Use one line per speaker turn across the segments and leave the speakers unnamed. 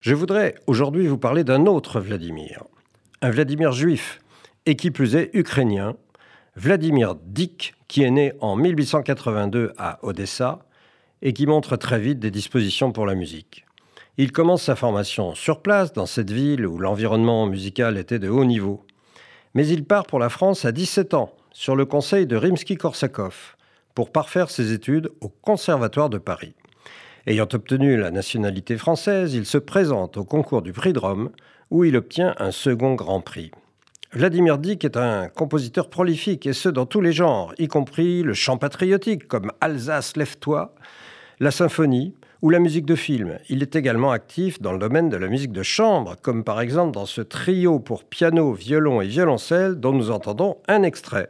Je voudrais aujourd'hui vous parler d'un autre Vladimir, un Vladimir juif, et qui plus est ukrainien, Vladimir Dick, qui est né en 1882 à Odessa et qui montre très vite des dispositions pour la musique. Il commence sa formation sur place, dans cette ville où l'environnement musical était de haut niveau. Mais il part pour la France à 17 ans, sur le conseil de Rimsky-Korsakov, pour parfaire ses études au Conservatoire de Paris. Ayant obtenu la nationalité française, il se présente au concours du prix de Rome, où il obtient un second grand prix. Vladimir Dick est un compositeur prolifique, et ce dans tous les genres, y compris le chant patriotique, comme Alsace, lève-toi, la symphonie ou la musique de film. Il est également actif dans le domaine de la musique de chambre, comme par exemple dans ce trio pour piano, violon et violoncelle dont nous entendons un extrait.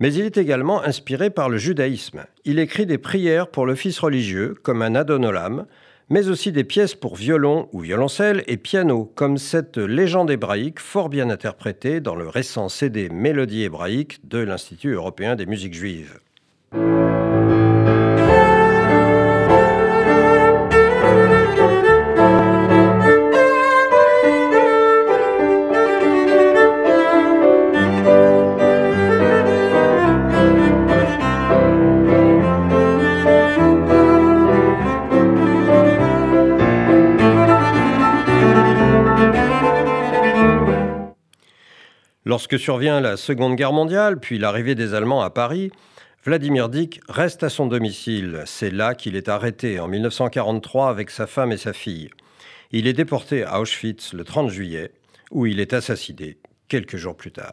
Mais il est également inspiré par le judaïsme. Il écrit des prières pour l'office religieux, comme un Adonolam, mais aussi des pièces pour violon ou violoncelle et piano, comme cette légende hébraïque fort bien interprétée dans le récent CD Mélodie hébraïque de l'Institut européen des musiques juives. Lorsque survient la Seconde Guerre mondiale, puis l'arrivée des Allemands à Paris, Vladimir Dick reste à son domicile. C'est là qu'il est arrêté en 1943 avec sa femme et sa fille. Il est déporté à Auschwitz le 30 juillet, où il est assassiné quelques jours plus tard.